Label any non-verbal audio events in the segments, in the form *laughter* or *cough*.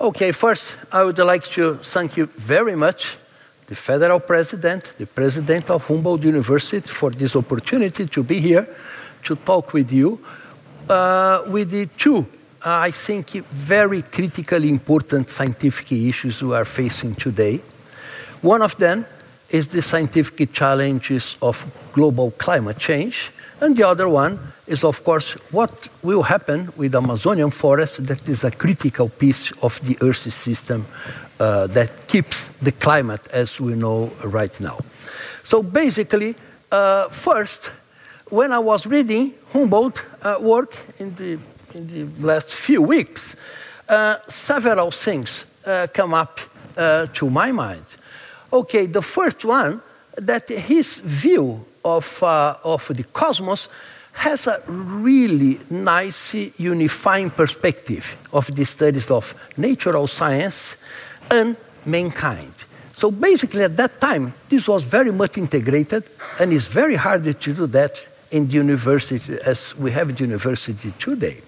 Okay, first, I would like to thank you very much, the federal president, the president of Humboldt University, for this opportunity to be here to talk with you uh, with the two, uh, I think, very critically important scientific issues we are facing today. One of them is the scientific challenges of global climate change, and the other one is, of course, what will happen with Amazonian forest that is a critical piece of the Earth system uh, that keeps the climate as we know right now. So basically, uh, first, when I was reading Humboldt uh, work in the, in the last few weeks, uh, several things uh, come up uh, to my mind. Okay, the first one, that his view of, uh, of the cosmos has a really nice unifying perspective of the studies of natural science and mankind. So basically, at that time, this was very much integrated, and it's very hard to do that in the university as we have the university today.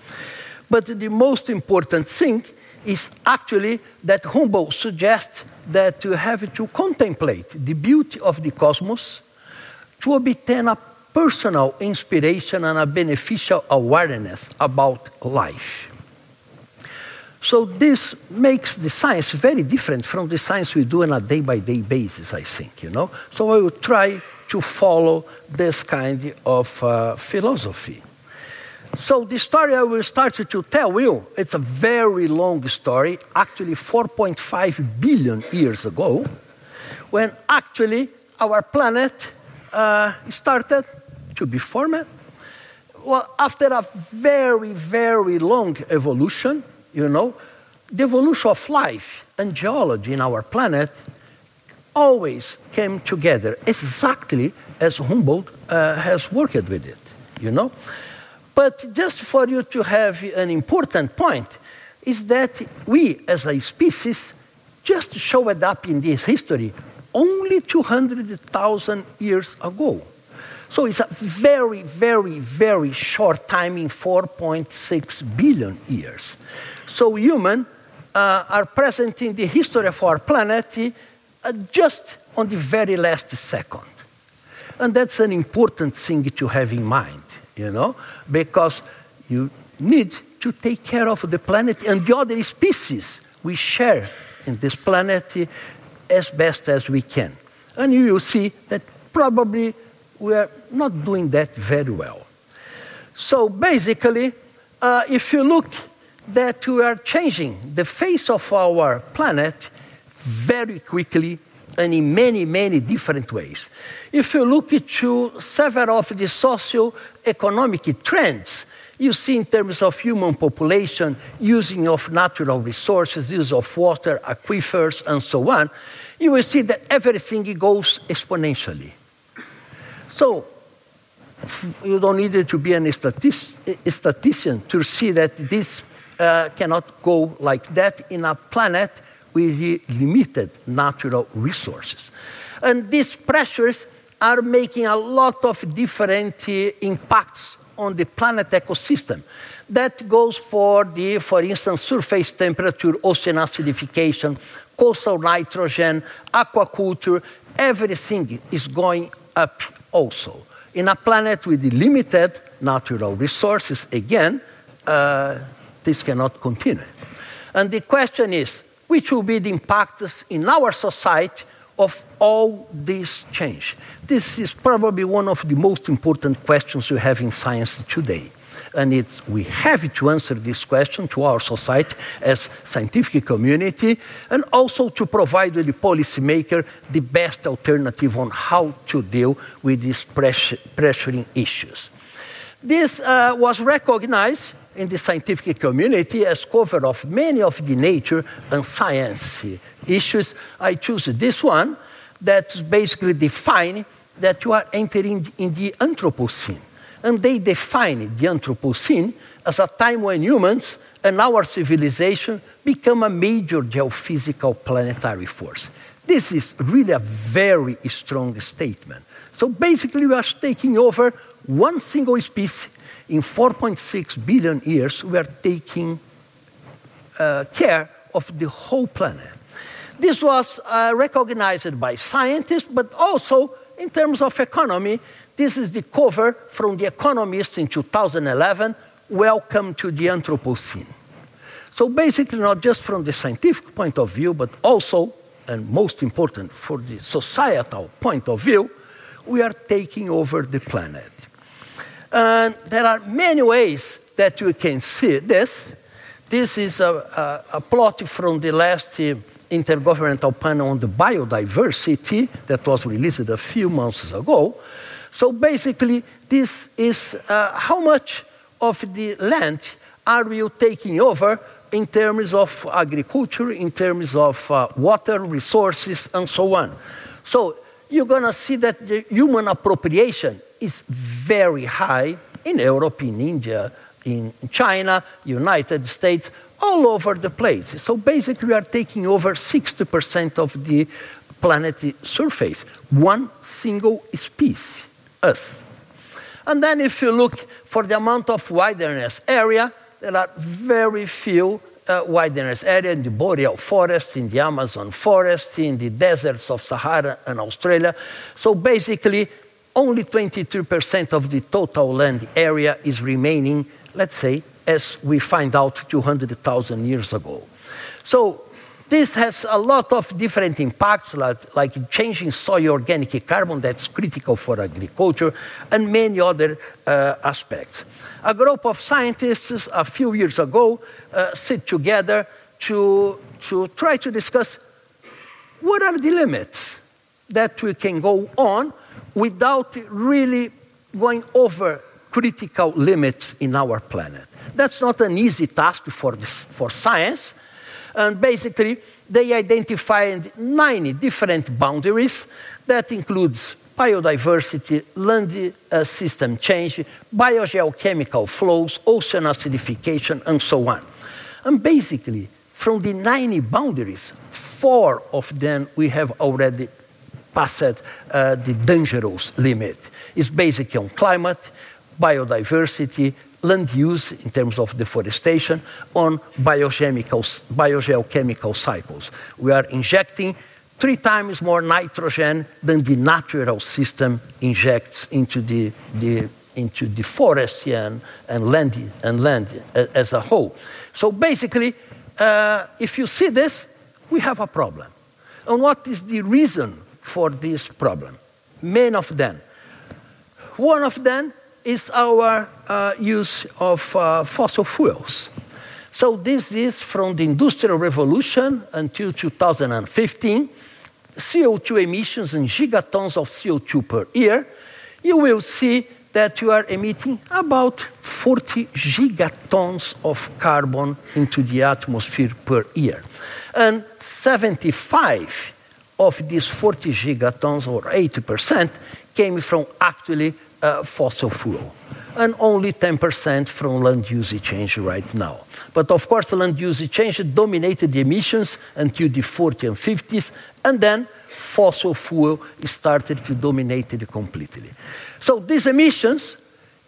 But the most important thing is actually that Humboldt suggests that you have to contemplate the beauty of the cosmos to obtain a personal inspiration and a beneficial awareness about life. So this makes the science very different from the science we do on a day-by-day basis, I think, you know. So I will try to follow this kind of uh, philosophy. So the story I will start to tell you, it's a very long story, actually 4.5 billion years ago, when actually our planet uh, started to be formed. Well, after a very, very long evolution, you know, the evolution of life and geology in our planet always came together exactly as Humboldt uh, has worked with it, you know. But just for you to have an important point is that we as a species just showed up in this history only 200,000 years ago. So it's a very, very, very short time in 4.6 billion years. So humans uh, are present in the history of our planet uh, just on the very last second. And that's an important thing to have in mind, you know, because you need to take care of the planet and the other species we share in this planet as best as we can. And you will see that probably we are not doing that very well. So basically, uh, if you look that we are changing the face of our planet very quickly and in many, many different ways. If you look into several of the socio-economic trends, you see in terms of human population, using of natural resources, use of water, aquifers, and so on, you will see that everything goes exponentially. So you don't need to be a statistician to see that this uh, cannot go like that in a planet with limited natural resources. And these pressures are making a lot of different uh, impacts on the planet ecosystem. That goes for the, for instance, surface temperature, ocean acidification, coastal nitrogen, aquaculture, everything is going up also. In a planet with limited natural resources, again, uh, this cannot continue. And the question is which will be the impacts in our society of all this change? This is probably one of the most important questions we have in science today. And it's, we have to answer this question to our society as scientific community and also to provide the policymaker the best alternative on how to deal with these pressuring issues. This uh, was recognized in the scientific community as cover of many of the nature and science issues. I choose this one that basically define that you are entering in the Anthropocene. And they define the Anthropocene as a time when humans and our civilization become a major geophysical planetary force. This is really a very strong statement. So basically, we are taking over one single species in 4.6 billion years. We are taking uh, care of the whole planet. This was uh, recognized by scientists, but also in terms of economy. This is the cover from The Economist in 2011 Welcome to the Anthropocene. So, basically, not just from the scientific point of view, but also, and most important, for the societal point of view, we are taking over the planet. And there are many ways that you can see this. This is a, a, a plot from the last uh, Intergovernmental Panel on the Biodiversity that was released a few months ago. So basically, this is uh, how much of the land are you taking over in terms of agriculture, in terms of uh, water resources, and so on. So you're going to see that the human appropriation is very high in Europe, in India, in China, United States, all over the place. So basically, we are taking over 60% of the planetary surface, one single species, us. And then if you look for the amount of wilderness area, there are very few uh, wilderness area in the boreal forest, in the Amazon forest, in the deserts of Sahara and Australia. So basically, only 22% of the total land area is remaining, let's say, as we find out 200,000 years ago. So this has a lot of different impacts, like, like, changing soil organic carbon, that's critical for agriculture, and many other uh, aspects. A group of scientists a few years ago uh, sit together to, to try to discuss what are the limits that we can go on without really going over critical limits in our planet. That's not an easy task for, this, for science. And basically, they identified 90 different boundaries that includes biodiversity, land uh, system change, biogeochemical flows, ocean acidification, and so on. And basically, from the 90 boundaries, four of them we have already passed uh, the dangerous limit. It's basically on climate, biodiversity, land use in terms of deforestation, on biogeochemical cycles. We are injecting three times more nitrogen than the natural system injects into the, the into the forest and, and land and land as a whole. So basically, uh, if you see this, we have a problem. And what is the reason for this problem? Many of them. One of them is our uh, use of uh, fossil fuels. So this is from the Industrial Revolution until 2015, CO2 emissions in gigatons of CO2 per year. You will see that you are emitting about 40 gigatons of carbon into the atmosphere per year. And 75 of these 40 gigatons, or 80%, came from actually uh, fossil fuel, and only 10% from land use change right now. But of course, land use change dominated the emissions until the 40s and 50s, and then fossil fuel started to dominate it completely. So these emissions,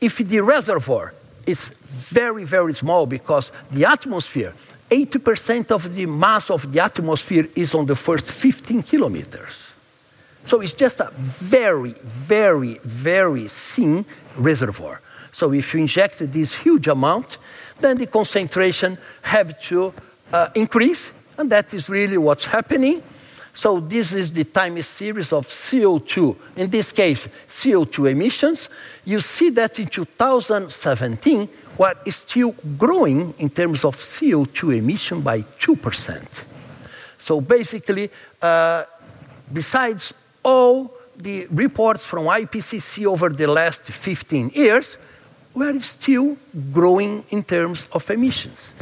if the reservoir is very, very small because the atmosphere, 80% of the mass of the atmosphere is on the first 15 kilometers. So it's just a very, very, very thin reservoir. So if you inject this huge amount, then the concentration have to uh, increase, and that is really what's happening. So this is the time series of CO2, in this case, CO2 emissions. You see that in 2017, what is still growing in terms of CO2 emission by 2%. So basically, uh, besides all the reports from IPCC over the last 15 years, we're still growing in terms of emissions.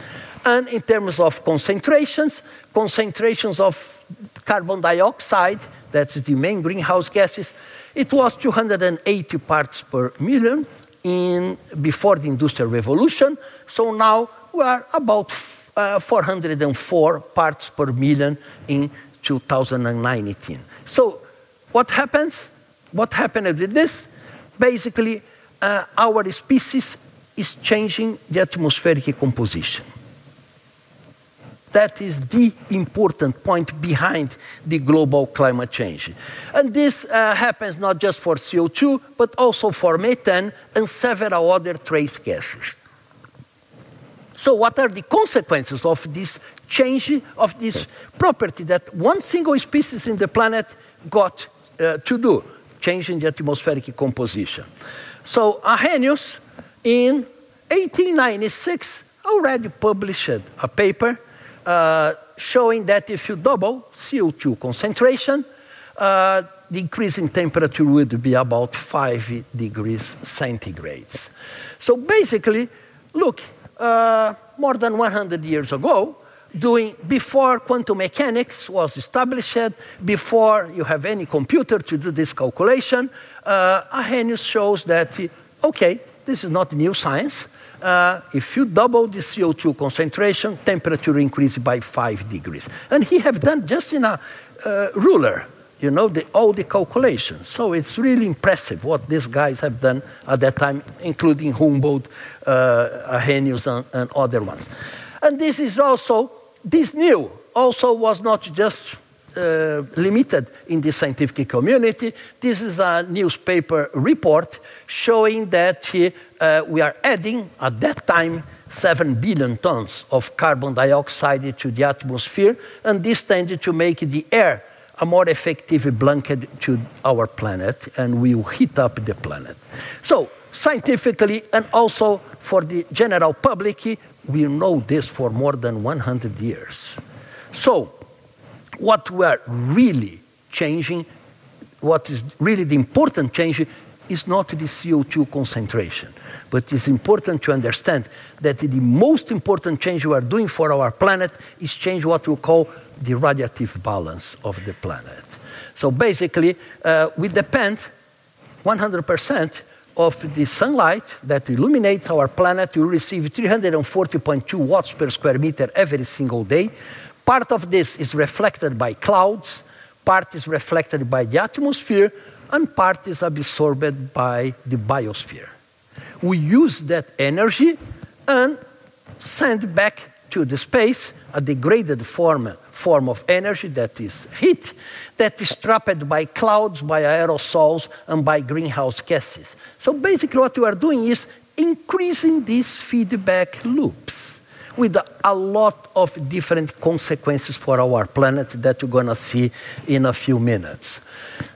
And in terms of concentrations, concentrations of carbon dioxide, that's the main greenhouse gases, it was 280 parts per million in, before the Industrial Revolution. So now we are about uh, 404 parts per million in 2019. So what happens? What happened with this? Basically, uh, our species is changing the atmospheric composition. That is the important point behind the global climate change. And this uh, happens not just for CO2, but also for methane and several other trace gases. So, what are the consequences of this change of this property that one single species in the planet got uh, to do, changing the atmospheric composition? So, Arrhenius in 1896 already published a paper uh, showing that if you double CO2 concentration, uh, the increase in temperature would be about 5 degrees centigrades. So basically, look, uh, more than 100 years ago, doing before quantum mechanics was established, before you have any computer to do this calculation, uh, Arrhenius shows that, okay, this is not new science. Uh, if you double the CO2 concentration, temperature increases by five degrees. And he have done just in a uh, ruler you know, the, all the calculations. So it's really impressive what these guys have done at that time, including Humboldt, uh, Arrhenius, and, and other ones. And this is also, this new also was not just uh, limited in the scientific community. This is a newspaper report showing that uh, we are adding, at that time, 7 billion tons of carbon dioxide to the atmosphere, and this tended to make the air a more effective blanket to our planet and we will heat up the planet. So, scientifically and also for the general public, we know this for more than 100 years. So, what we are really changing, what is really the important change, is not the CO2 concentration. But it's important to understand that the most important change we are doing for our planet is change what we call the radiative balance of the planet. So basically, uh, we depend 100% of the sunlight that illuminates our planet. We receive 340.2 watts per square meter every single day. Part of this is reflected by clouds, part is reflected by the atmosphere, and part is absorbed by the biosphere. We use that energy and send back to the space a degraded form, form of energy that is heat, that is trapped by clouds, by aerosols, and by greenhouse gases. So basically, what we are doing is increasing these feedback loops with a lot of different consequences for our planet that you're going to see in a few minutes.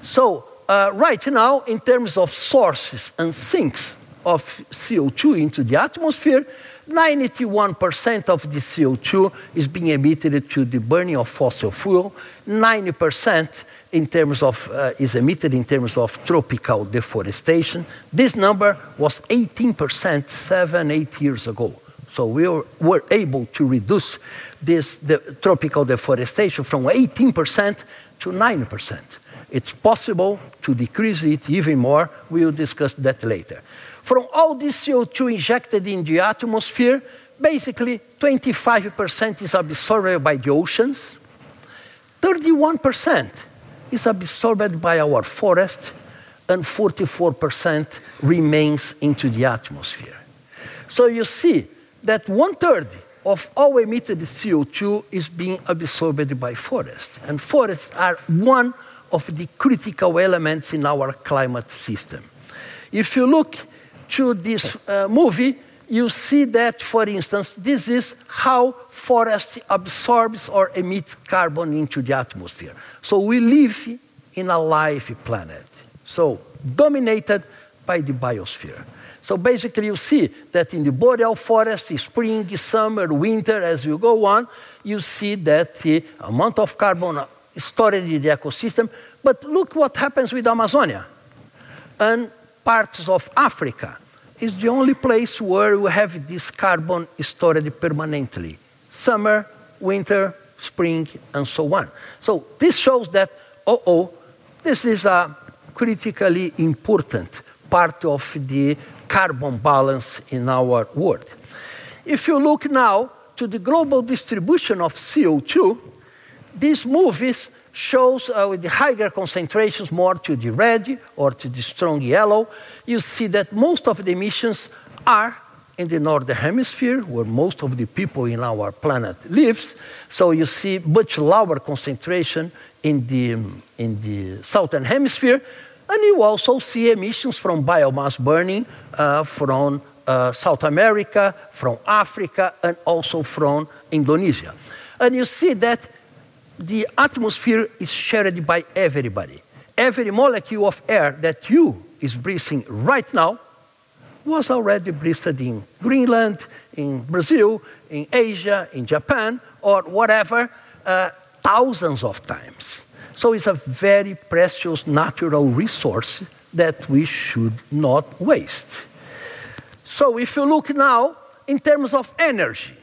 So, uh, right now, in terms of sources and sinks of CO2 into the atmosphere, 91% of the CO2 is being emitted to the burning of fossil fuel. 90% in terms of, uh, is emitted in terms of tropical deforestation. This number was 18% seven, eight years ago. So we were, able to reduce this tropical deforestation from 18% to 9%. It's possible to decrease it even more. We will discuss that later. From all this CO2 injected in the atmosphere, basically 25% is absorbed by the oceans, 31% is absorbed by our forest, and 44% remains into the atmosphere. So you see that one third of all emitted CO2 is being absorbed by forests, and forests are one of the critical elements in our climate system. If you look to this uh, movie, you see that, for instance, this is how forest absorbs or emits carbon into the atmosphere. So we live in a live planet, so dominated by the biosphere. So basically, you see that in the boreal forest, spring, summer, winter, as you go on, you see that the amount of carbon stored in the ecosystem. But look what happens with Amazonia and parts of Africa is the only place where we have this carbon stored permanently summer, winter, spring, and so on. So this shows that, oh, oh, this is a critically important part of the carbon balance in our world. If you look now to the global distribution of CO2, these movies shows uh, with the higher concentrations more to the red or to the strong yellow, you see that most of the emissions are in the northern hemisphere, where most of the people in our planet lives. So you see much lower concentration in the, in the southern hemisphere. And you also see emissions from biomass burning uh, from uh, South America, from Africa, and also from Indonesia. And you see that the atmosphere is shared by everybody. Every molecule of air that you is breathing right now was already breathed in Greenland, in Brazil, in Asia, in Japan, or whatever, uh, thousands of times. So it's a very precious natural resource that we should not waste. So if you look now in terms of energy,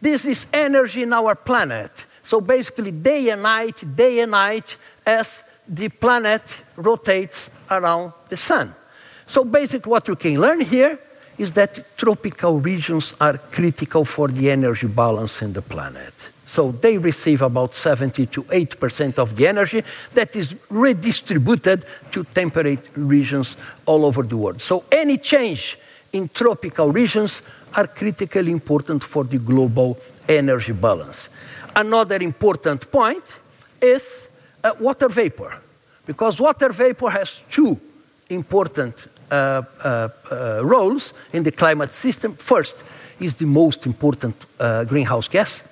this is energy in our planet. So basically, day and night, day and night, as the planet rotates around the sun. So basically, what you can learn here is that tropical regions are critical for the energy balance in the planet. So they receive about 70 to 8% of the energy that is redistributed to temperate regions all over the world. So any change in tropical regions are critically important for the global energy balance. Another important point is uh, water vapor, because water vapor has two important uh, uh, uh, roles in the climate system. First is the most important uh, greenhouse gas.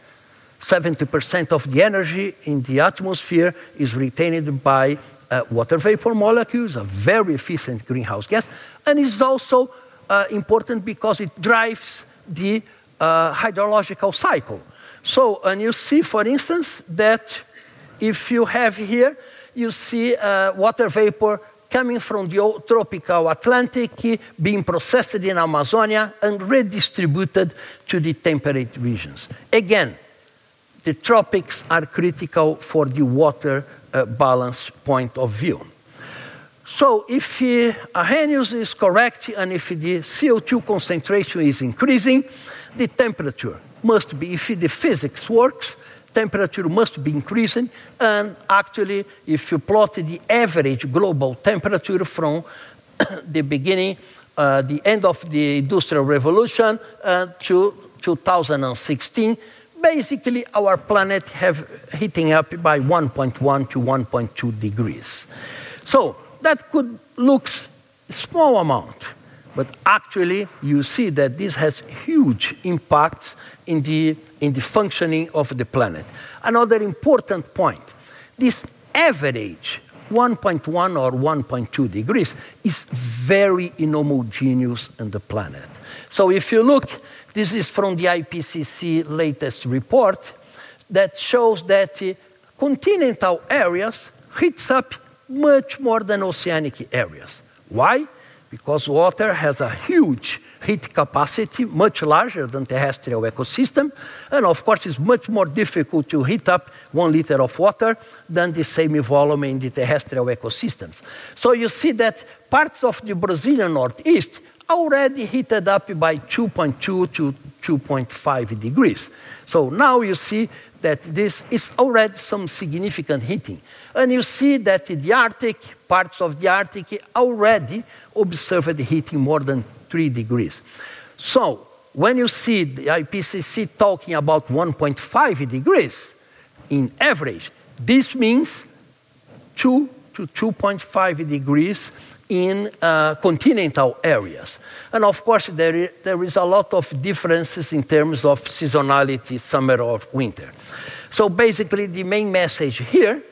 70% of the energy in the atmosphere is retained by uh, water vapor molecules, a very efficient greenhouse gas, and is also important because it drives the hydrological cycle. So, and you see, for instance, that if you have here, you see uh, water vapor coming from the tropical Atlantic, being processed in Amazonia and redistributed to the temperate regions. Again, the tropics are critical for the water uh, balance point of view. So if uh, Arrhenius is correct and if the CO2 concentration is increasing, the temperature must be, if the physics works, temperature must be increasing. And actually, if you plot the average global temperature from *coughs* the beginning, uh, the end of the Industrial Revolution uh, to 2016, basically our planet have heating up by 1.1 to 1.2 degrees. So that could look small amount, but actually you see that this has huge impacts in the, in the functioning of the planet. Another important point this average 1.1 or 1.2 degrees is very inhomogeneous in the planet. So if you look, this is from the IPCC latest report that shows that uh, continental areas heats up much more than oceanic areas. Why? Because water has a huge heat capacity, much larger than terrestrial ecosystem. And of course, it's much more difficult to heat up one liter of water than the same volume in the terrestrial ecosystems. So you see that parts of the Brazilian Northeast already heated up by 2.2 to 2.5 degrees. So now you see that this is already some significant heating. And you see that the Arctic, parts of the Arctic already observed heating more than 3 degrees. So when you see the IPCC talking about 1.5 degrees in average, this means 2 to 2.5 degrees in uh, continental areas. And of course, there is, there is a lot of differences in terms of seasonality, summer or winter. So basically, the main message here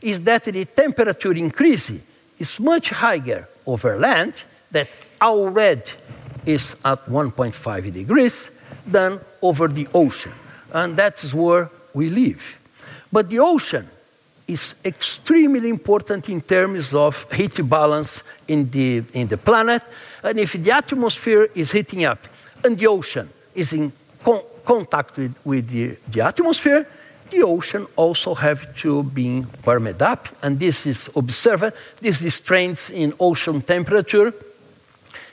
is that the temperature increase is much higher over land that already is at 1.5 degrees than over the ocean. And that's where we live. But the ocean is extremely important in terms of heat balance in the, in the planet. And if the atmosphere is heating up and the ocean is in con contact with, with the, the atmosphere, the ocean also have to be warmed up. And this is observed. This is trends in ocean temperature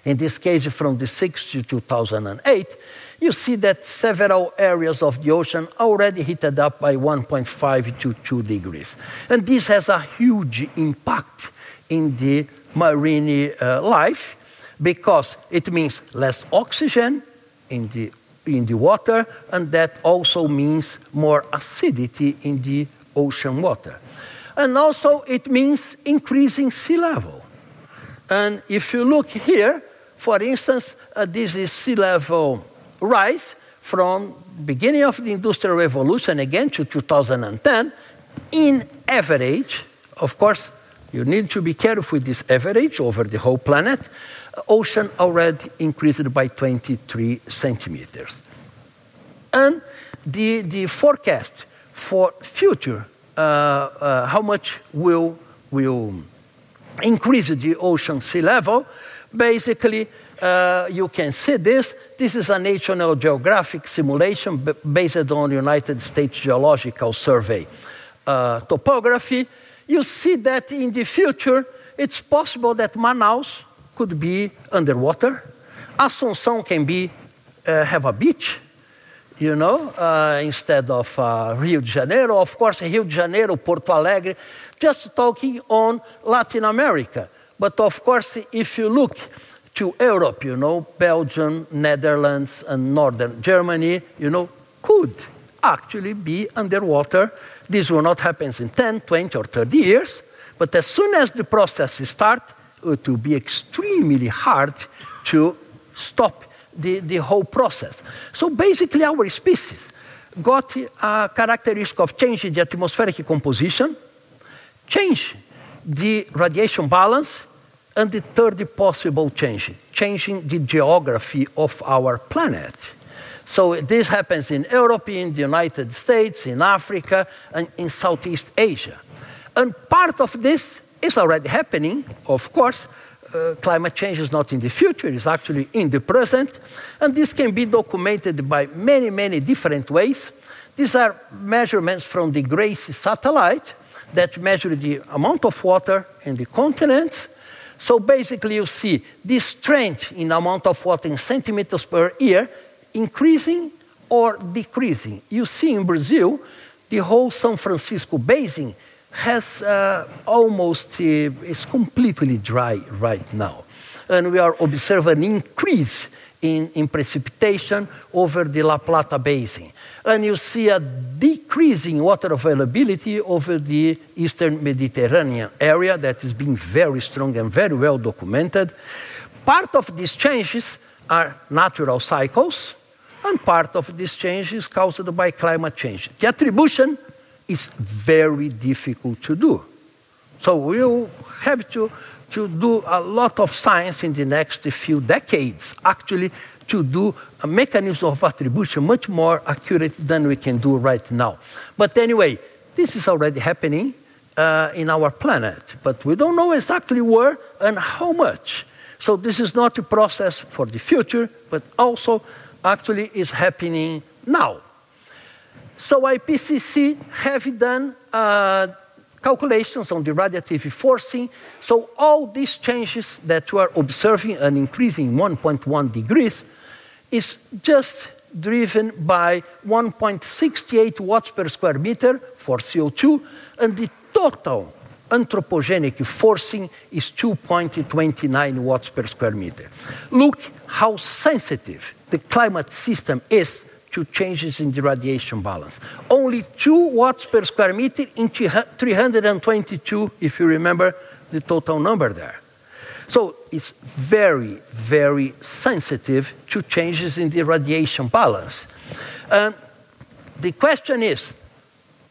in this case from the 6th to 2008, you see that several areas of the ocean already heated up by 1.5 to 2 degrees. And this has a huge impact in the marine uh, life because it means less oxygen in the, in the water, and that also means more acidity in the ocean water. And also, it means increasing sea level. And if you look here, for instance, uh, this is sea level rise from beginning of the Industrial Revolution again to 2010. In average, of course, you need to be careful with this average over the whole planet. Ocean already increased by 23 centimeters. And the, the forecast for future, uh, uh, how much will, will increase the ocean sea level, basically uh, you can see this. This is a National Geographic simulation based on United States Geological Survey uh, topography. You see that in the future, it's possible that Manaus could be underwater. Asunción can be uh, have a beach, you know, uh, instead of uh, Rio de Janeiro. Of course, Rio de Janeiro, Porto Alegre, just talking on Latin America. But of course, if you look to Europe, you know, Belgium, Netherlands, and Northern Germany, you know, could actually be underwater. This will not happen in 10, 20, or 30 years, but as soon as the process starts, it will be extremely hard to stop the, the whole process. So basically, our species got a characteristic of changing the atmospheric composition, change the radiation balance, and the third possible change, changing the geography of our planet. So this happens in Europe, in the United States, in Africa, and in Southeast Asia. And part of this is already happening, of course. Uh, climate change is not in the future, it's actually in the present. And this can be documented by many, many different ways. These are measurements from the GRACE satellite that measure the amount of water in the continents so basically, you see this trend in amount of water in centimeters per year increasing or decreasing. You see in Brazil, the whole San Francisco basin has uh, almost, uh, is completely dry right now. And we are observing an increase in, in precipitation over the La Plata basin and you see a decreasing water availability over the eastern Mediterranean area that is being very strong and very well documented. Part of these changes are natural cycles, and part of these changes caused by climate change. The attribution is very difficult to do. So we'll have to, to do a lot of science in the next few decades, actually, to do a mechanism of attribution much more accurate than we can do right now. But anyway, this is already happening uh, in our planet, but we don't know exactly where and how much. So this is not a process for the future, but also actually is happening now. So IPCC have done uh, calculations on the radiative forcing. So all these changes that we are observing, an increase in 1.1 degrees, is just driven by 1.68 watts per square meter for CO2, and the total anthropogenic forcing is 2.29 watts per square meter. Look how sensitive the climate system is to changes in the radiation balance. Only 2 watts per square meter in 322, if you remember the total number there. So it's very, very sensitive to changes in the radiation balance. Um, the question is,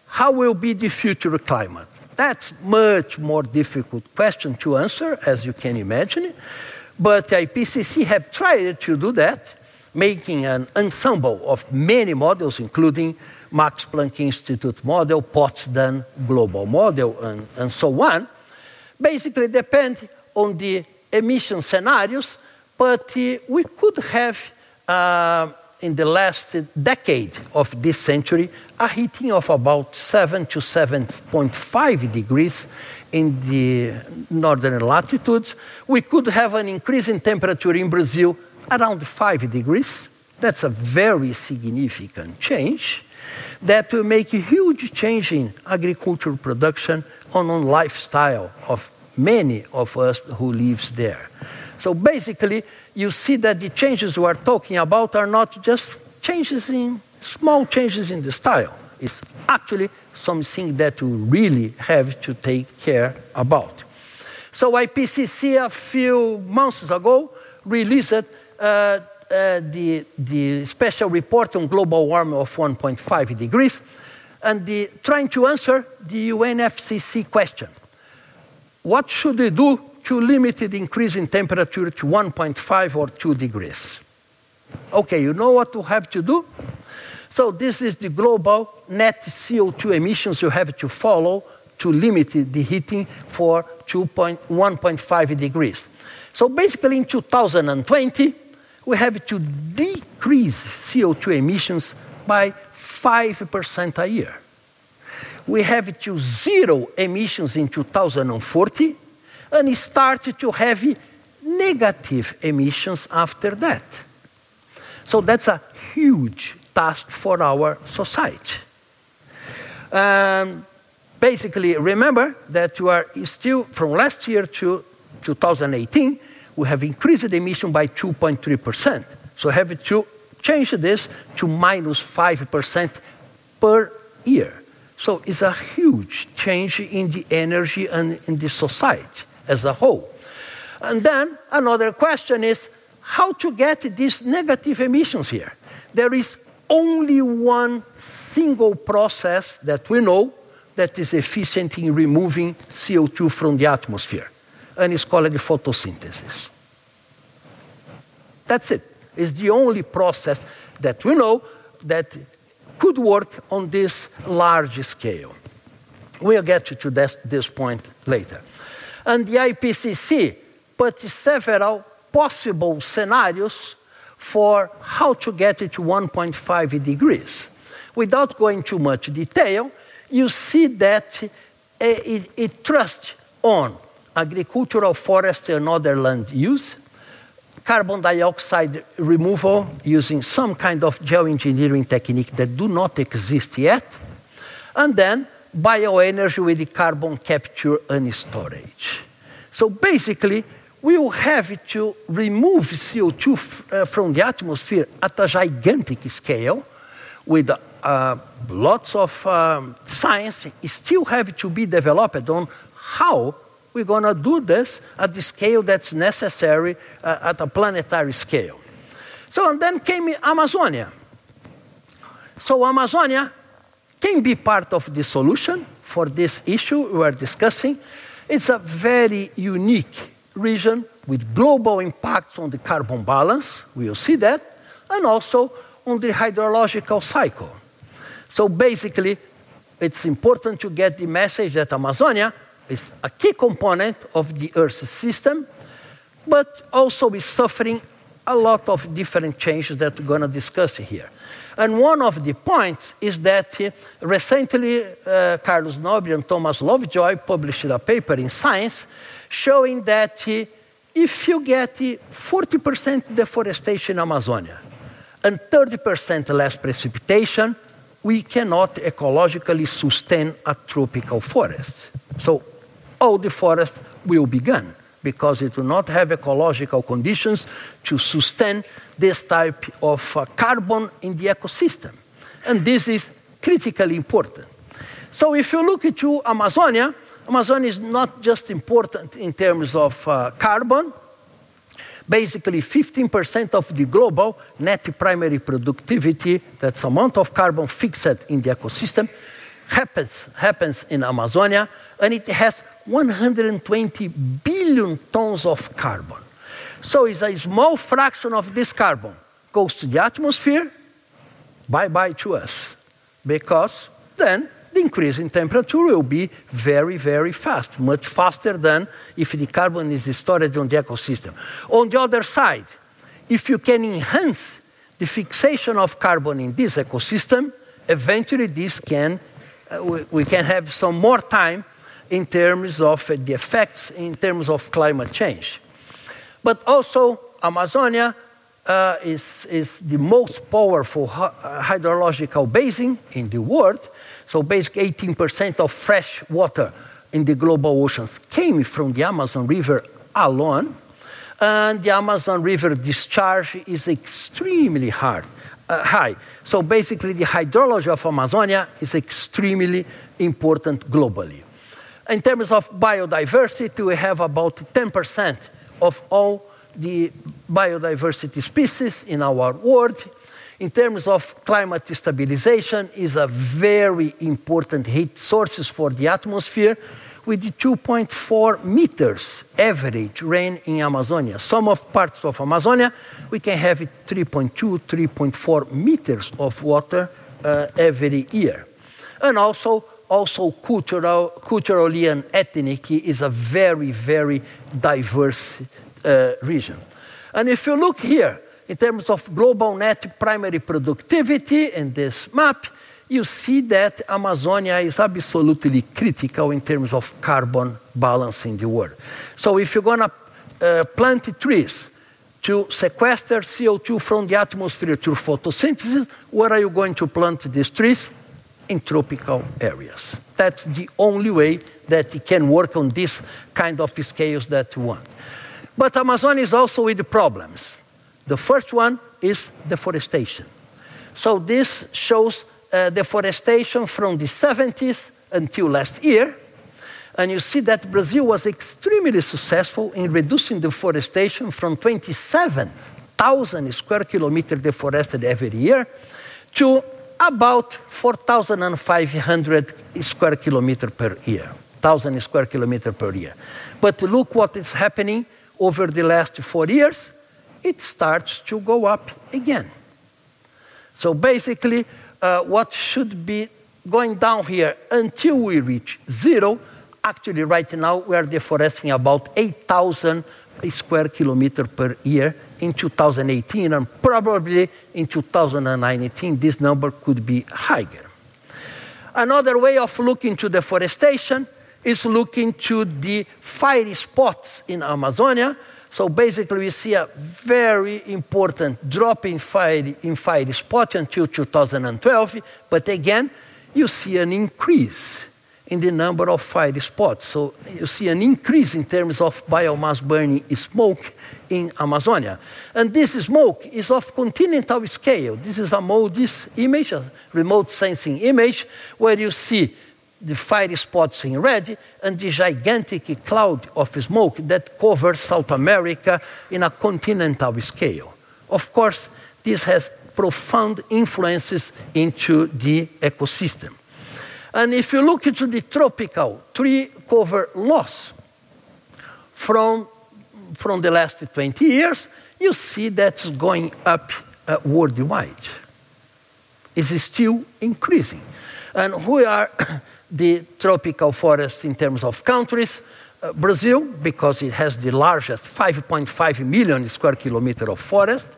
how will be the future climate? That's much more difficult question to answer, as you can imagine. But the IPCC have tried to do that, making an ensemble of many models, including Max Planck Institute model, Potsdam global model, and, and so on. Basically, depend on the emission scenarios, but uh, we could have, uh, in the last decade of this century, a heating of about 7 to 7.5 degrees in the northern latitudes. We could have an increase in temperature in Brazil around 5 degrees. That's a very significant change that will make a huge change in agricultural production and on lifestyle of many of us who lives there. So basically, you see that the changes we are talking about are not just changes in small changes in the style. It's actually something that we really have to take care about. So IPCC a few months ago released uh, uh, the, the special report on global warming of 1.5 degrees and the, trying to answer the UNFCCC question. What should we do to limit the increase in temperature to 1.5 or 2 degrees? Okay, you know what you have to do? So this is the global net CO2 emissions you have to follow to limit the heating for 1.5 degrees. So basically in 2020, we have to decrease CO2 emissions by 5% a year. We have to zero emissions in 2040 and start to have negative emissions after that. So that's a huge task for our society. Um, basically, remember that we are still, from last year to 2018, we have increased the emission by 2.3%. So have to change this to minus 5% per year. So it's a huge change in the energy and in the society as a whole. And then another question is how to get these negative emissions here. There is only one single process that we know that is efficient in removing CO2 from the atmosphere, and it's called the photosynthesis. That's it. It's the only process that we know that could work on this large scale. We'll get to this, this point later. And the IPCC put several possible scenarios for how to get it to 1.5 degrees. Without going too much detail, you see that eh, it, it trusts on agricultural, forestry, and other land use, carbon dioxide removal using some kind of geoengineering technique that do not exist yet, and then bioenergy with the carbon capture and storage. So basically, we will have to remove CO2 uh, from the atmosphere at a gigantic scale with uh, lots of um, science still have to be developed on how we're going to do this at the scale that's necessary uh, at a planetary scale. So, and then came Amazonia. So, Amazonia can be part of the solution for this issue we are discussing. It's a very unique region with global impacts on the carbon balance, we'll see that, and also on the hydrological cycle. So basically, it's important to get the message that Amazonia is a key component of the Earth system, but also is suffering a lot of different changes that we're going to discuss here. And one of the points is that uh, recently uh, Carlos Nobre and Thomas Lovejoy published a paper in Science showing that uh, if you get 40% uh, deforestation in Amazonia and 30% less precipitation, we cannot ecologically sustain a tropical forest. So all the forest will be gone because it will not have ecological conditions to sustain this type of uh, carbon in the ecosystem. And this is critically important. So if you look into Amazonia, Amazonia is not just important in terms of uh, carbon. Basically, 15% of the global net primary productivity, that's amount of carbon fixed in the ecosystem, happens, happens in Amazonia, and it has 120 billion tons of carbon. So it's a small fraction of this carbon goes to the atmosphere, bye bye to us. Because then the increase in temperature will be very, very fast, much faster than if the carbon is stored on the ecosystem. On the other side, if you can enhance the fixation of carbon in this ecosystem, eventually this can, uh, we, we, can have some more time in terms of the effects in terms of climate change. But also, Amazonia uh, is, is the most powerful hydrological basin in the world. So basically 18% of fresh water in the global oceans came from the Amazon River alone. and the Amazon River discharge is extremely hard, uh, high. So basically, the hydrology of Amazonia is extremely important globally. In terms of biodiversity, we have about 10% of all the biodiversity species in our world. In terms of climate stabilization, is a very important heat sources for the atmosphere with 2.4 meters average rain in Amazonia. Some of parts of Amazonia, we can have 3.2, 3.4 meters of water uh, every year. And also, also cultural, culturally and ethnically is a very, very diverse uh, region. And if you look here, in terms of global net primary productivity in this map, you see that Amazonia is absolutely critical in terms of carbon balance in the world. So if you're going to uh, plant trees to sequester CO2 from the atmosphere through photosynthesis, where are you going to plant these trees? In tropical areas. That's the only way that it can work on this kind of scales that we want. But Amazon is also with problems. The first one is deforestation. So this shows uh, deforestation from the 70s until last year. And you see that Brazil was extremely successful in reducing deforestation from 27,000 square kilometers deforested every year to about 4,500 square kilometers per year, 1,000 square kilometers per year. But look what is happening over the last four years. It starts to go up again. So basically, uh, what should be going down here until we reach zero, actually right now we are deforesting about 8,000 square kilometer per year in 2018 and probably in 2019 this number could be higher. Another way of looking to deforestation is looking to the fire spots in Amazonia so basically, we see a very important drop in fire, in fire spot until 2012, but again, you see an increase in the number of fire spots. So you see an increase in terms of biomass burning smoke in Amazonia. And this smoke is of continental scale. This is a MODIS image, a remote sensing image, where you see the fire spots in red and the gigantic cloud of smoke that covers South America in a continental scale. Of course, this has profound influences into the ecosystem. And if you look into the tropical tree cover loss from, from the last 20 years, you see that's going up uh, worldwide. It's still increasing. And who are *coughs* the tropical forests in terms of countries. Uh, Brazil, because it has the largest 5.5 million square kilometer of forest,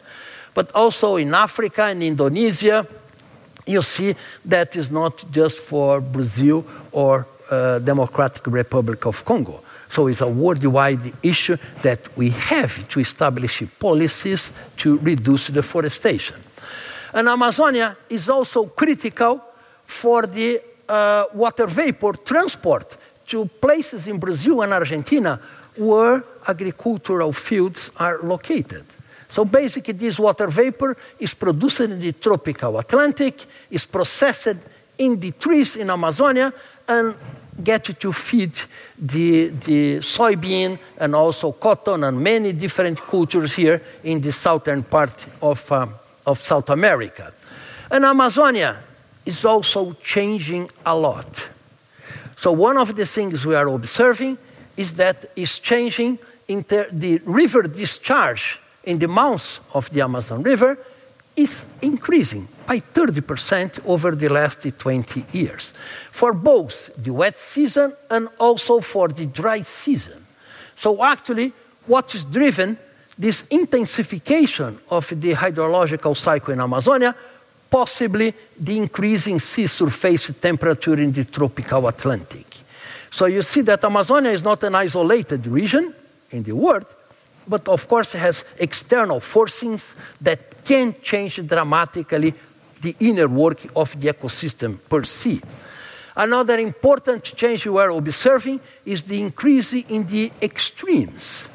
but also in Africa and Indonesia, you see that is not just for Brazil or uh, Democratic Republic of Congo. So it's a worldwide issue that we have to establish policies to reduce deforestation. And Amazonia is also critical for the uh, water vapor transport to places in Brazil and Argentina where agricultural fields are located. So basically, this water vapor is produced in the tropical Atlantic, is processed in the trees in Amazonia, and get to feed the, the soybean and also cotton and many different cultures here in the southern part of, uh, of South America. And Amazonia is also changing a lot. So, one of the things we are observing is that it's changing in the river discharge in the mouth of the Amazon River is increasing by 30% over the last 20 years for both the wet season and also for the dry season. So, actually, what is driven this intensification of the hydrological cycle in Amazonia possibly the increasing sea surface temperature in the tropical Atlantic. So you see that Amazonia is not an isolated region in the world, but of course it has external forcings that can change dramatically the inner work of the ecosystem per se. Another important change we are observing is the increase in the extremes.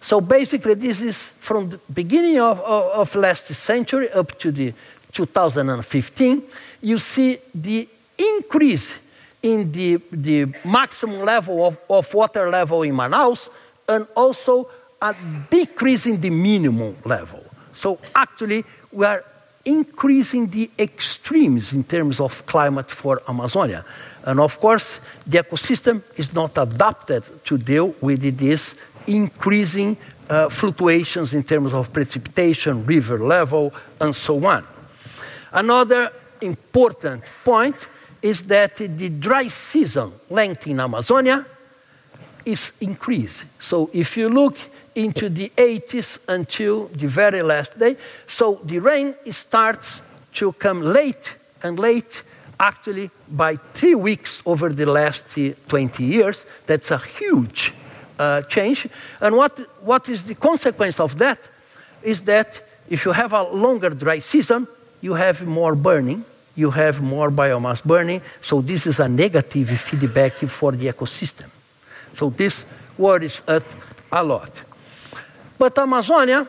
So basically, this is from the beginning of, of, of last century up to the 2015. You see the increase in the, the maximum level of, of water level in Manaus and also a decrease in the minimum level. So actually, we are increasing the extremes in terms of climate for Amazonia. And of course, the ecosystem is not adapted to deal with this increasing uh, fluctuations in terms of precipitation, river level, and so on. Another important point is that the dry season length in Amazonia is increased. So if you look into the 80s until the very last day, so the rain starts to come late and late, actually by three weeks over the last 20 years. That's a huge uh, change. And what, what is the consequence of that? Is that if you have a longer dry season, you have more burning, you have more biomass burning. So this is a negative feedback for the ecosystem. So this worries us a lot. But Amazonia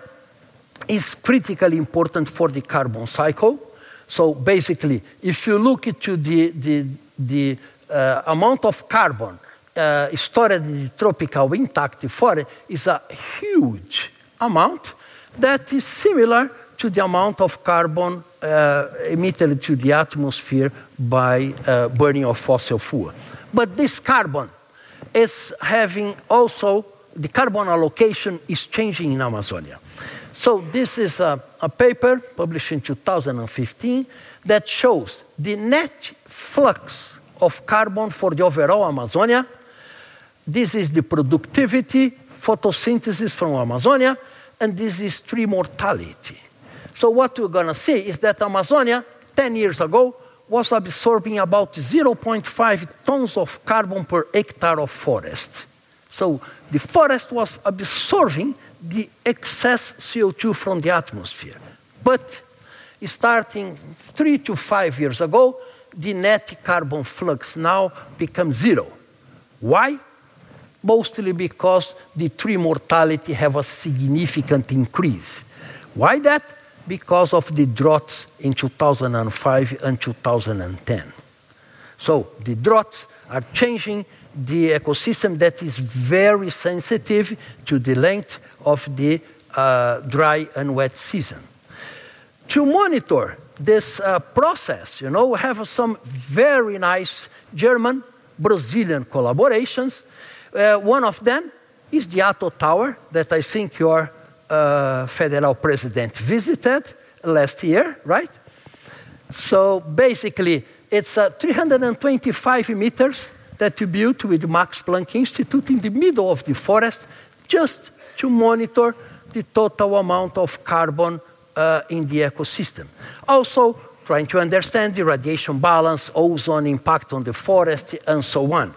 is critically important for the carbon cycle. So basically, if you look into the, the, the uh, amount of carbon uh, stored in the tropical intact forest, is a huge amount that is similar to the amount of carbon uh, emitted to the atmosphere by uh, burning of fossil fuel. But this carbon is having also, the carbon allocation is changing in Amazonia. So this is a, a paper published in 2015 that shows the net flux of carbon for the overall Amazonia. This is the productivity, photosynthesis from Amazonia, and this is tree mortality. So what we're going to see is that Amazonia, 10 years ago, was absorbing about 0.5 tons of carbon per hectare of forest. So the forest was absorbing the excess CO2 from the atmosphere. But starting three to five years ago, the net carbon flux now becomes zero. Why? Mostly because the tree mortality have a significant increase. Why that? because of the droughts in 2005 and 2010. So the droughts are changing the ecosystem that is very sensitive to the length of the uh, dry and wet season. To monitor this uh, process, you know, we have some very nice German Brazilian collaborations. Uh, one of them is the ATTO Tower that I think you're uh, federal president visited last year, right? So basically, it's uh, 325 meters that you built with the Max Planck Institute in the middle of the forest just to monitor the total amount of carbon uh, in the ecosystem. Also, trying to understand the radiation balance, ozone impact on the forest, and so on.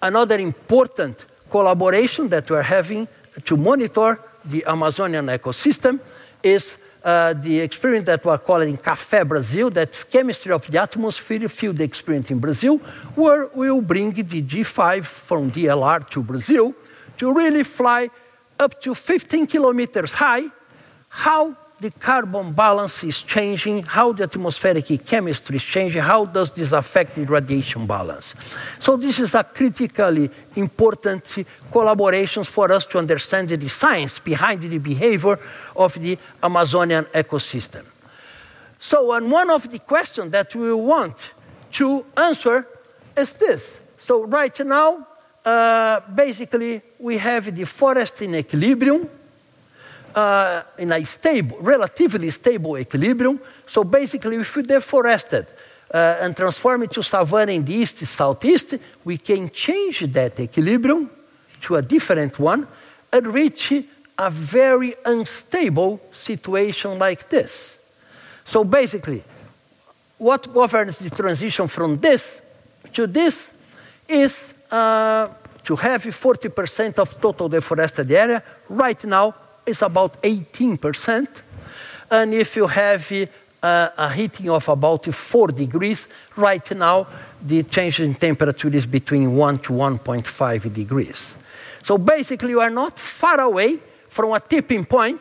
Another important collaboration that we're having to monitor the Amazonian ecosystem is uh, the experiment that we're calling Café Brazil, that's chemistry of the atmosphere field experiment in Brazil, where we'll bring the G5 from DLR to Brazil to really fly up to 15 kilometers high. How the carbon balance is changing, how the atmospheric chemistry is changing, how does this affect the radiation balance. So this is a critically important collaboration for us to understand the science behind the behavior of the Amazonian ecosystem. So and one of the questions that we want to answer is this. So right now, uh, basically, we have the forest in equilibrium, uh, in a stable, relatively stable equilibrium. So basically, if we deforested uh, and transform it to savanna in the east southeast, we can change that equilibrium to a different one and reach a very unstable situation like this. So basically, what governs the transition from this to this is uh, to have 40% of total deforested area. Right now, is about 18%. And if you have uh, a heating of about 4 degrees, right now the change in temperature is between 1 to 1.5 degrees. So basically, we are not far away from a tipping point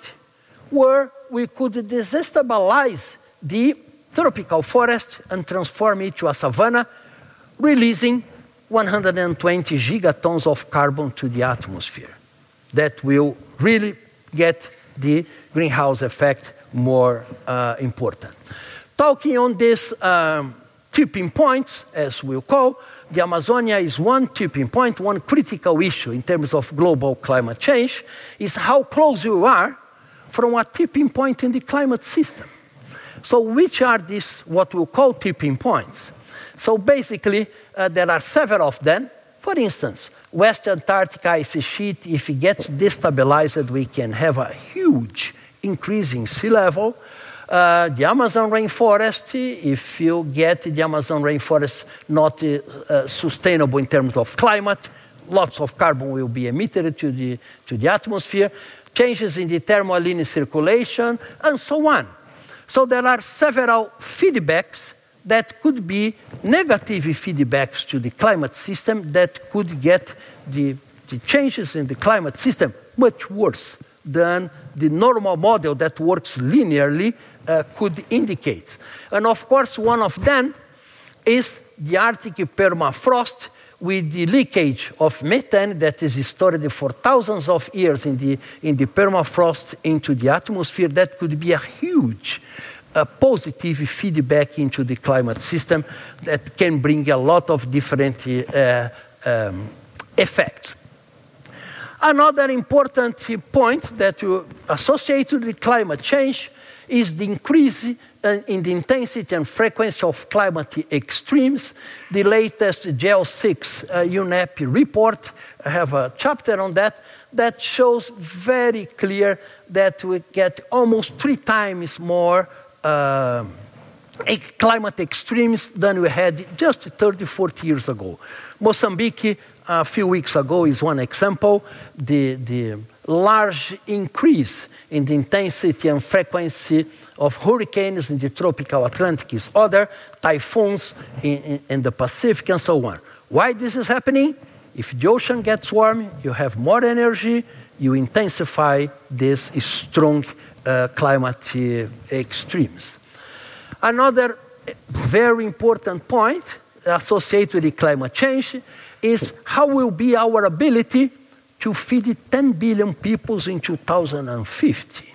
where we could destabilize the tropical forest and transform it to a savanna, releasing 120 gigatons of carbon to the atmosphere. That will really get the greenhouse effect more uh, important. Talking on this um, tipping points, as we'll call, the Amazonia is one tipping point, one critical issue in terms of global climate change, is how close you are from a tipping point in the climate system. So, which are these, what we call tipping points? So, basically, uh, there are several of them. For instance, West Antarctica ice sheet, if it gets destabilized, we can have a huge increase in sea level. Uh, the Amazon rainforest, if you get the Amazon rainforest not uh, sustainable in terms of climate, lots of carbon will be emitted to the, to the atmosphere, changes in the thermal thermohaline circulation, and so on. So there are several feedbacks that could be negative feedbacks to the climate system that could get the, the changes in the climate system much worse than the normal model that works linearly uh, could indicate. And of course, one of them is the Arctic permafrost with the leakage of methane that is stored for thousands of years in the, in the permafrost into the atmosphere. That could be a huge uh, positive feedback into the climate system that can bring a lot of different uh, um, effects. Another important point that you associate with climate change is the increase in the intensity and frequency of climate extremes. The latest GEO6 uh, UNEP report, I have a chapter on that, that shows very clear that we get almost three times more uh, climate extremes than we had just 30, 40 years ago. Mozambique a few weeks ago is one example. The, the large increase in the intensity and frequency of hurricanes in the tropical Atlantic is other, typhoons in, in, in, the Pacific, and so on. Why this is happening? If the ocean gets warm, you have more energy, you intensify this strong uh, climate uh, extremes. Another very important point associated with climate change is how will be our ability to feed 10 billion people in 2050.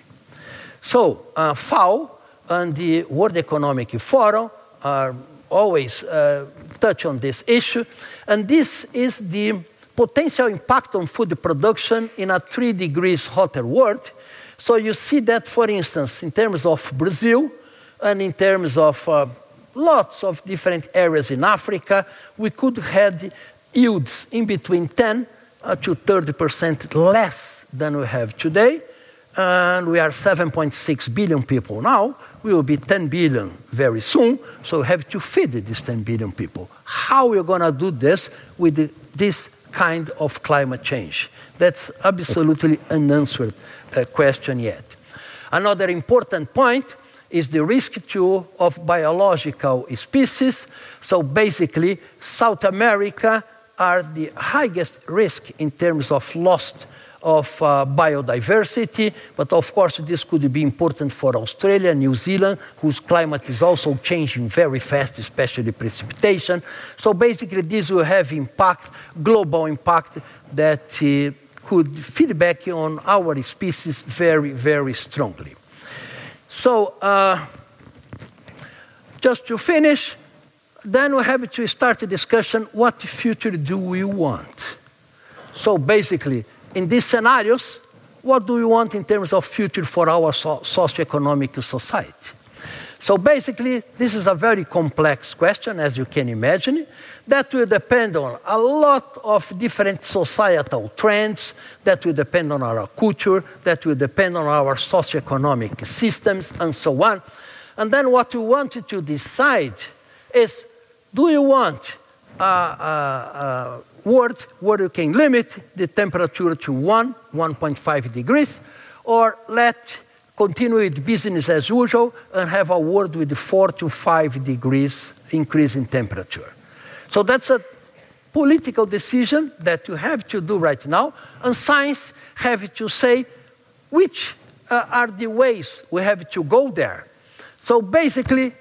So, uh, FAO and the World Economic Forum are always uh, touch on this issue, and this is the potential impact on food production in a three degrees hotter world. So you see that, for instance, in terms of Brazil and in terms of uh, lots of different areas in Africa, we could have yields in between 10 uh, to 30% less than we have today. And we are 7.6 billion people now. We will be 10 billion very soon. So we have to feed these 10 billion people. How are we going to do this with this kind of climate change? That's absolutely unanswered uh, question yet. Another important point is the risk to, of biological species. So basically, South America are the highest risk in terms of loss of uh, biodiversity, but of course this could be important for Australia, New Zealand, whose climate is also changing very fast, especially precipitation. So basically this will have impact, global impact that uh, could feedback on our species very, very strongly. So uh, just to finish, then we have to start a discussion what future do we want? So basically, in these scenarios, what do we want in terms of future for our so- socioeconomic society? So basically, this is a very complex question, as you can imagine. That will depend on a lot of different societal trends, that will depend on our culture, that will depend on our socioeconomic systems, and so on. And then what we wanted to decide is do you want a, a, a world where you can limit the temperature to 1, 1.5 degrees, or let continue with business as usual and have a world with 4 to 5 degrees increase in temperature? So that's a political decision that you have to do right now, and science have to say which uh, are the ways we have to go there. So basically,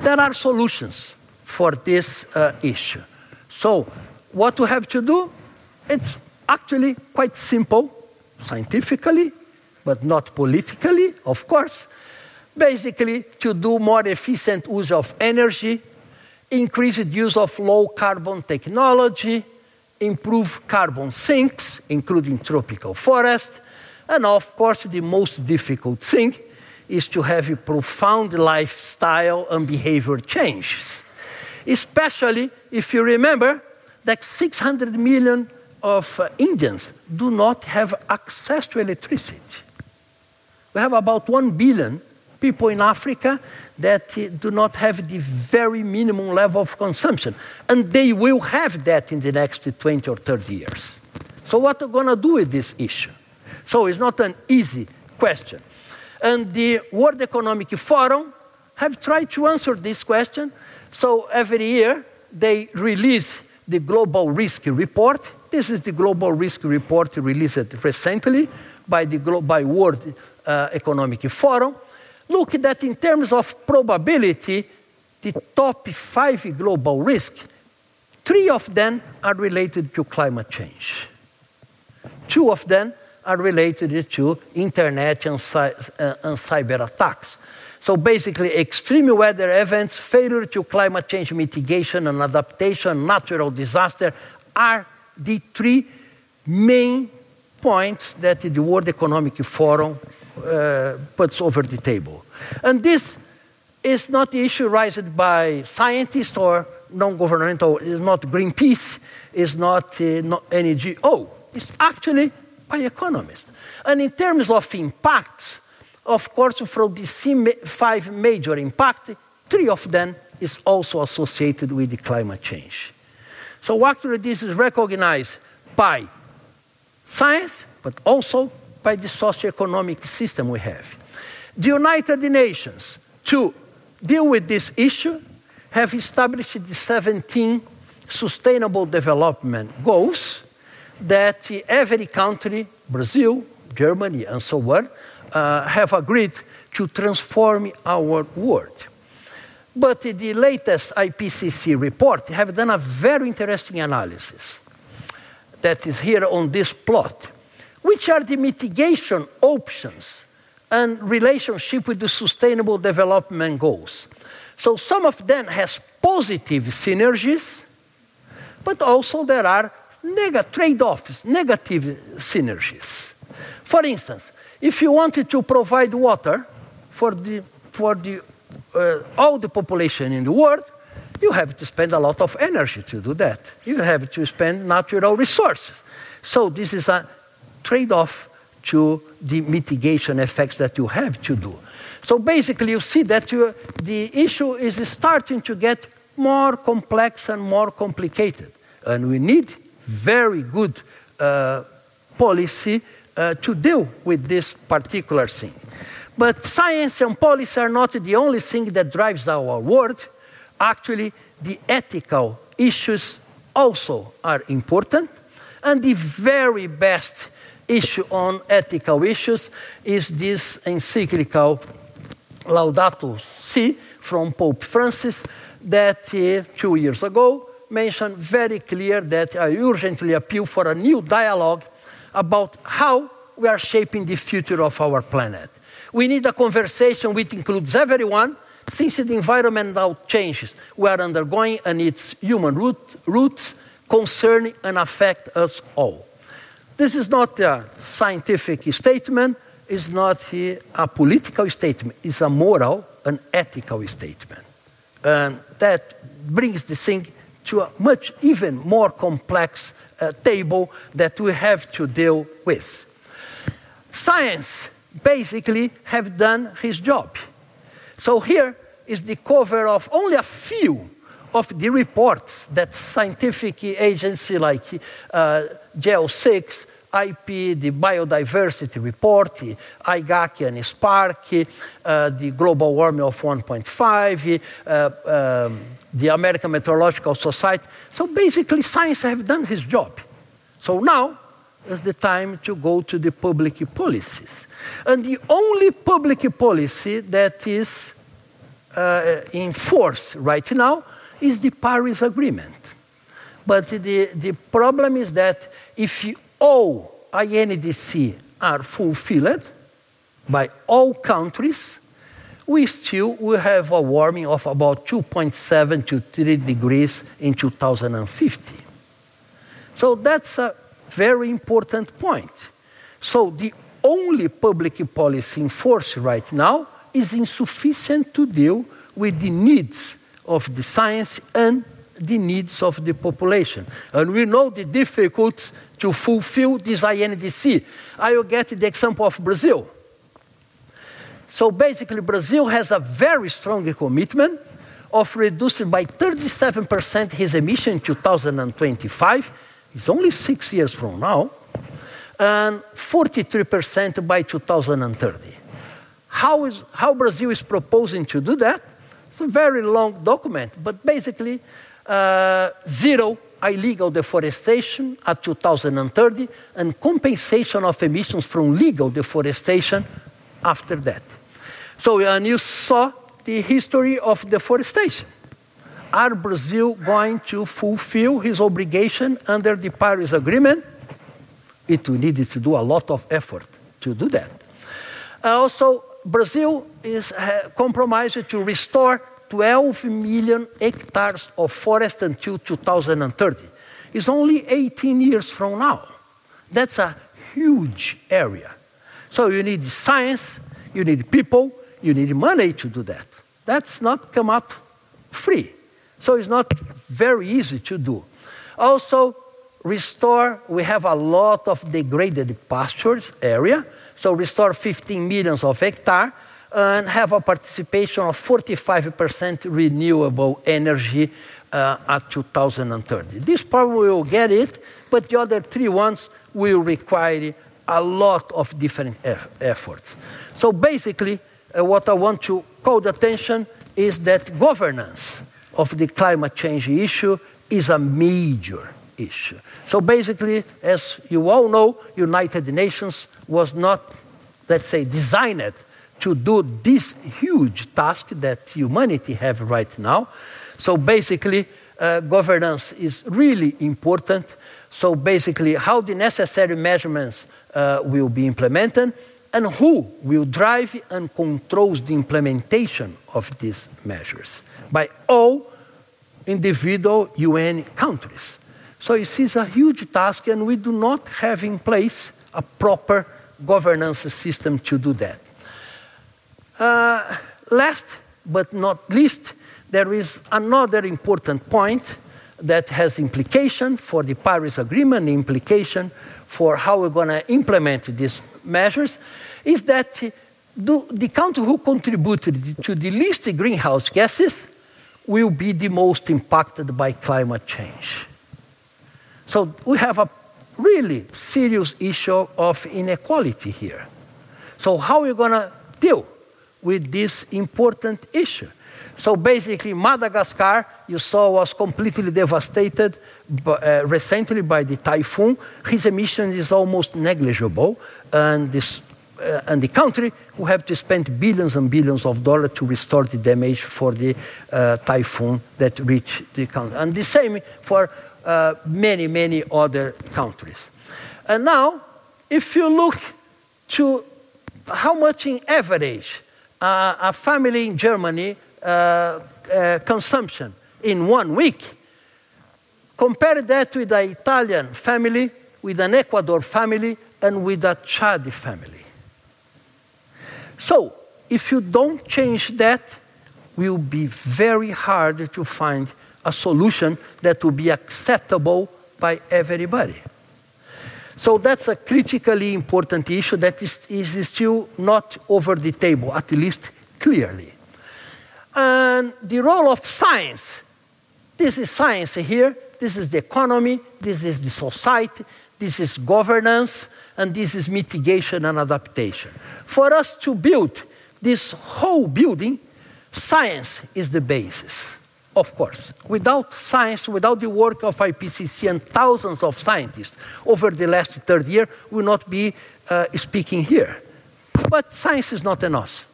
there are solutions for this uh, issue. So what we have to do, it's actually quite simple, scientifically, but not politically, of course. Basically, to do more efficient use of energy, increased use of low carbon technology, improve carbon sinks, including tropical forest, and of course, the most difficult thing is to have a profound lifestyle and behavior changes. Especially if you remember that 600 million of uh, Indians do not have access to electricity. We have about 1 billion people in Africa that uh, do not have the very minimum level of consumption. And they will have that in the next 20 or 30 years. So, what are we going to do with this issue? So, it's not an easy question. And the World Economic Forum have tried to answer this question. So, every year they release the Global Risk Report. This is the Global Risk Report released recently by the by World uh, Economic Forum look at that in terms of probability, the top five global risks, three of them are related to climate change. Two of them are related to internet and, uh, and cyber attacks. So basically, extreme weather events, failure to climate change mitigation and adaptation, natural disaster are the three main points that the World Economic Forum uh, puts over the table. And this is not the issue raised by scientists or non-governmental, it's not Greenpeace, it's not, uh, not NGO, it's actually by economists. And in terms of impacts, of course, from the five major impacts, three of them is also associated with the climate change. So actually this is recognized by science, but also by the socioeconomic system we have. The United Nations, to deal with this issue, have established the 17 Sustainable Development Goals that every country, Brazil, Germany, and so on, uh, have agreed to transform our world. But the latest IPCC report have done a very interesting analysis that is here on this plot which are the mitigation options and relationship with the sustainable development goals. So some of them has positive synergies, but also there are neg- trade-offs, negative synergies. For instance, if you wanted to provide water for, the, for the, uh, all the population in the world, you have to spend a lot of energy to do that. You have to spend natural resources. So this is a trade off to the mitigation effects that you have to do. So basically, you see that you, the issue is starting to get more complex and more complicated. And we need very good uh, policy uh, to deal with this particular thing. But science and policy are not the only thing that drives our world. Actually, the ethical issues also are important. And the very best issue on ethical issues is this encyclical Laudato Si from Pope Francis that uh, two years ago mentioned very clear that I urgently appeal for a new dialogue about how we are shaping the future of our planet. We need a conversation which includes everyone since the environmental changes we are undergoing and its human root, roots concern and affect us all. This is not a scientific statement, it's not a political statement, it's a moral and ethical statement. And that brings the thing to a much even more complex uh, table that we have to deal with. Science basically have done his job. So here is the cover of only a few of the reports that scientific agency like uh, GEO6 IP, the biodiversity report, IGAC and SPARC, uh, the global warming of 1.5, uh, um, the American Meteorological Society. So basically, science have done his job. So now is the time to go to the public policies. And the only public policy that is uh, in force right now is the Paris Agreement. But the, the problem is that if all INDC are fulfilled by all countries, we still will have a warming of about 2.7 to 3 degrees in 2050. So that's a very important point. So the only public policy in force right now is insufficient to deal with the needs of the science and the needs of the population. And we know the difficulties to fulfill this INDC. I will get the example of Brazil. So basically, Brazil has a very strong commitment of reducing by 37% his emission in 2025. It's only six years from now, and 43% by 2030. How, is, how Brazil is proposing to do that? It's a very long document, but basically, uh, zero illegal deforestation at 2030 and compensation of emissions from legal deforestation after that. So, and you saw the history of deforestation. Are Brazil going to fulfill his obligation under the Paris Agreement? It will need to do a lot of effort to do that. Also, Brazil is uh, compromised to restore 12 million hectares of forest until 2030. It's only 18 years from now. That's a huge area. So you need science, you need people, you need money to do that. That's not come up free. So it's not very easy to do. Also, restore, we have a lot of degraded pastures area. So restore 15 millions of hectares and have a participation of 45% renewable energy uh, at 2030. This probably will get it, but the other three ones will require a lot of different eff efforts. So basically, uh, what I want to call the attention is that governance of the climate change issue is a major issue. So basically, as you all know, United Nations was not, let's say, designed to do this huge task that humanity have right now. So basically, uh, governance is really important. So basically, how the necessary measurements uh, will be implemented and who will drive and controls the implementation of these measures by all individual UN countries. So it is a huge task, and we do not have in place a proper governance system to do that. Uh, last but not least, there is another important point that has implication for the Paris Agreement, implication for how we're going to implement these measures, is that do, the country who contributed to the least greenhouse gases will be the most impacted by climate change. So we have a really serious issue of inequality here. So how are we going to deal with this important issue. So basically, Madagascar, you saw, was completely devastated uh, recently by the typhoon. His emission is almost negligible, and, this, uh, and the country will have to spend billions and billions of dollars to restore the damage for the uh, typhoon that reached the country. And the same for uh, many, many other countries. And now, if you look to how much in average uh, a family in Germany uh, uh, consumption in one week. Compare that with an Italian family, with an Ecuador family, and with a Chad family. So, if you don't change that, will be very hard to find a solution that will be acceptable by everybody. So that's a critically important issue that is, is still not over the table, at least clearly. And the role of science. This is science here this is the economy, this is the society, this is governance, and this is mitigation and adaptation. For us to build this whole building, science is the basis, of course. Without science, without the work of IPCC and thousands of scientists over the last 30 years, we will not be uh, speaking here. But science is not enough.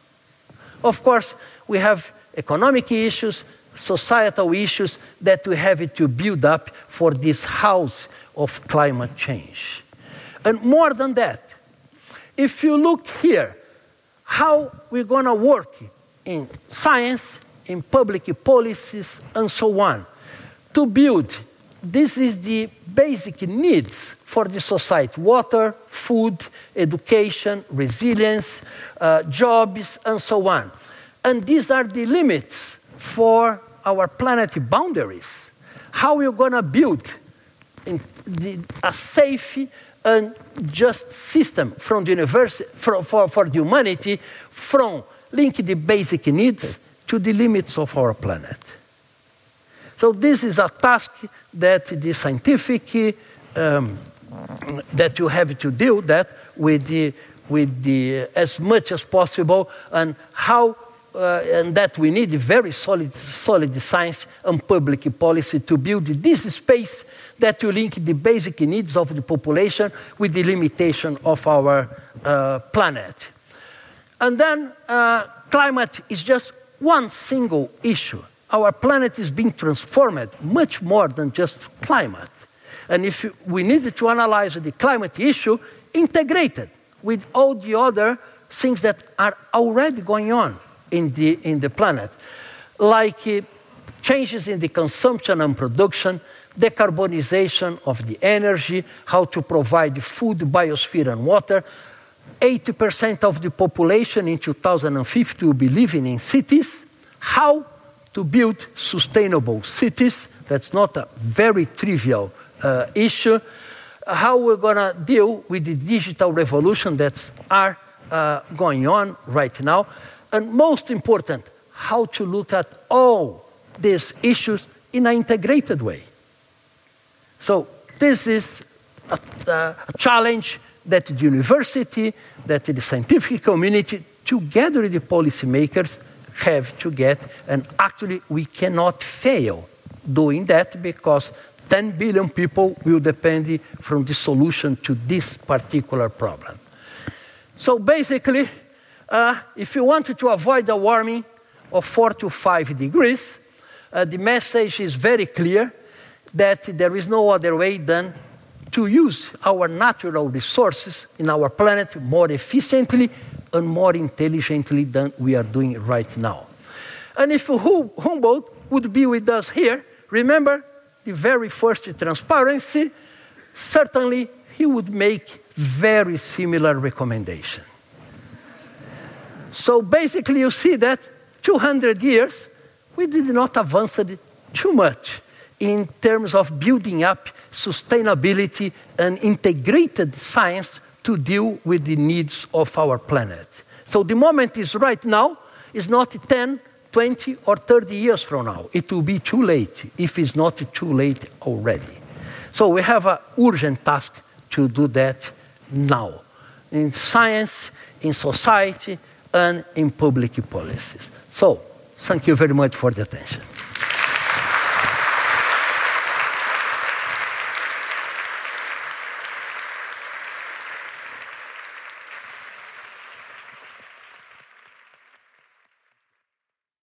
Of course, we have economic issues, societal issues that we have to build up for this house of climate change. And more than that, if you look here, how we're going to work in science, in public policies, and so on, to build this is the basic needs for the society water, food, education, resilience, uh, jobs, and so on. And these are the limits for our planetary boundaries. How we're going to build the, a safe and just system from the university, for, for, for the humanity from linking the basic needs to the limits of our planet. So this is a task that the scientific um, that you have to do that with the with the as much as possible and how uh, and that we need very solid, solid science and public policy to build this space that will link the basic needs of the population with the limitation of our uh, planet. And then uh, climate is just one single issue. Our planet is being transformed much more than just climate. And if we need to analyze the climate issue integrated with all the other things that are already going on in the, in the planet, like uh, changes in the consumption and production, decarbonization of the energy, how to provide food, biosphere, and water. 80% of the population in 2050 will be living in cities. How to build sustainable cities? That's not a very trivial uh, issue. How we're going to deal with the digital revolution that's are uh, going on right now and most important, how to look at all these issues in an integrated way. So this is a, a, challenge that the university, that the scientific community, together with the policymakers, have to get. And actually, we cannot fail doing that because 10 billion people will depend from the solution to this particular problem. So basically, uh, if you want to avoid a warming of 4 to 5 degrees, uh, the message is very clear that there is no other way than to use our natural resources in our planet more efficiently and more intelligently than we are doing right now. And if Humboldt would be with us here, remember the very first transparency, certainly he would make very similar recommendation. So basically, you see that 200 years, we did not advance too much in terms of building up sustainability and integrated science to deal with the needs of our planet. So the moment is right now, it's not 10, 20, or 30 years from now. It will be too late if it's not too late already. So we have an urgent task to do that now in science, in society, and in public policies. So, thank you very much for the attention.